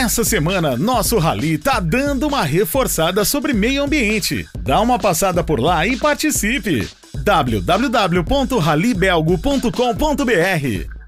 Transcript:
Nessa semana, nosso Rally tá dando uma reforçada sobre meio ambiente. Dá uma passada por lá e participe! www.rallybelgo.com.br